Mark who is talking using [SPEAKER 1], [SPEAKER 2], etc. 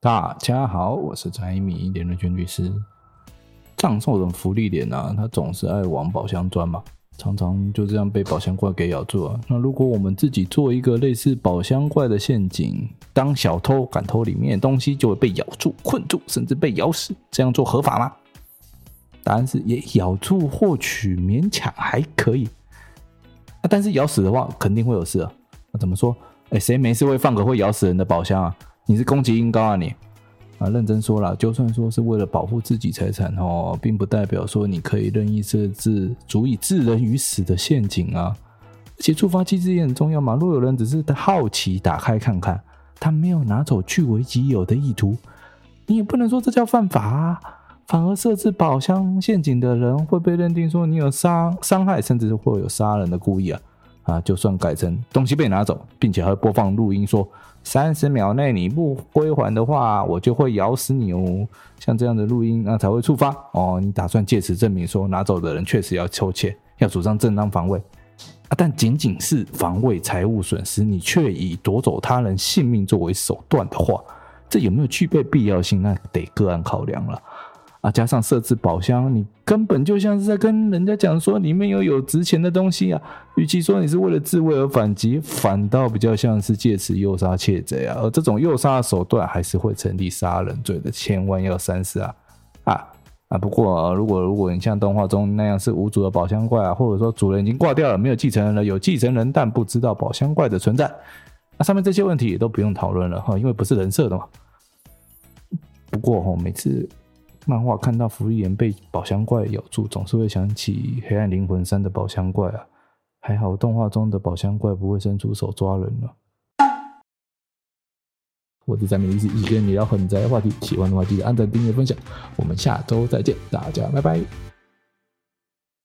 [SPEAKER 1] 大家好，我是宅米连润圈律师。藏兽人芙莉莲啊，他总是爱往宝箱钻嘛，常常就这样被宝箱怪给咬住啊。那如果我们自己做一个类似宝箱怪的陷阱，当小偷敢偷里面的东西，就会被咬住、困住，甚至被咬死。这样做合法吗？答案是也咬住获取勉强还可以。啊，但是咬死的话，肯定会有事啊。那怎么说？哎，谁没事会放个会咬死人的宝箱啊？你是攻击音高啊你？啊，认真说了，就算说是为了保护自己财产哦，并不代表说你可以任意设置足以置人于死的陷阱啊。而且触发机制也很重要嘛。若有人只是好奇打开看看，他没有拿走据为己有的意图，你也不能说这叫犯法啊。反而设置宝箱陷阱的人会被认定说你有伤伤害，甚至是会有杀人的故意啊。啊，就算改成东西被拿走，并且还会播放录音说三十秒内你不归还的话，我就会咬死你哦。像这样的录音，那才会触发哦。你打算借此证明说拿走的人确实要偷窃，要主张正当防卫啊？但仅仅是防卫财物损失，你却以夺走他人性命作为手段的话，这有没有具备必要性？那得个案考量了。加上设置宝箱，你根本就像是在跟人家讲说里面有有值钱的东西啊。与其说你是为了自卫而反击，反倒比较像是借此诱杀窃贼啊。而这种诱杀手段还是会成立杀人罪的，千万要三思啊！啊啊！不过，如果如果你像动画中那样是无主的宝箱怪啊，或者说主人已经挂掉了，没有继承人了，有继承人但不知道宝箱怪的存在，那上面这些问题也都不用讨论了哈，因为不是人设的嘛。不过哈，每次。漫画看到福利员被宝箱怪咬住，总是会想起《黑暗灵魂三》的宝箱怪啊。还好动画中的宝箱怪不会伸出手抓人了。我是宅米律师，一起跟你聊很宅的话题。喜欢的话记得按赞、订阅、分享。我们下周再见，大家拜拜。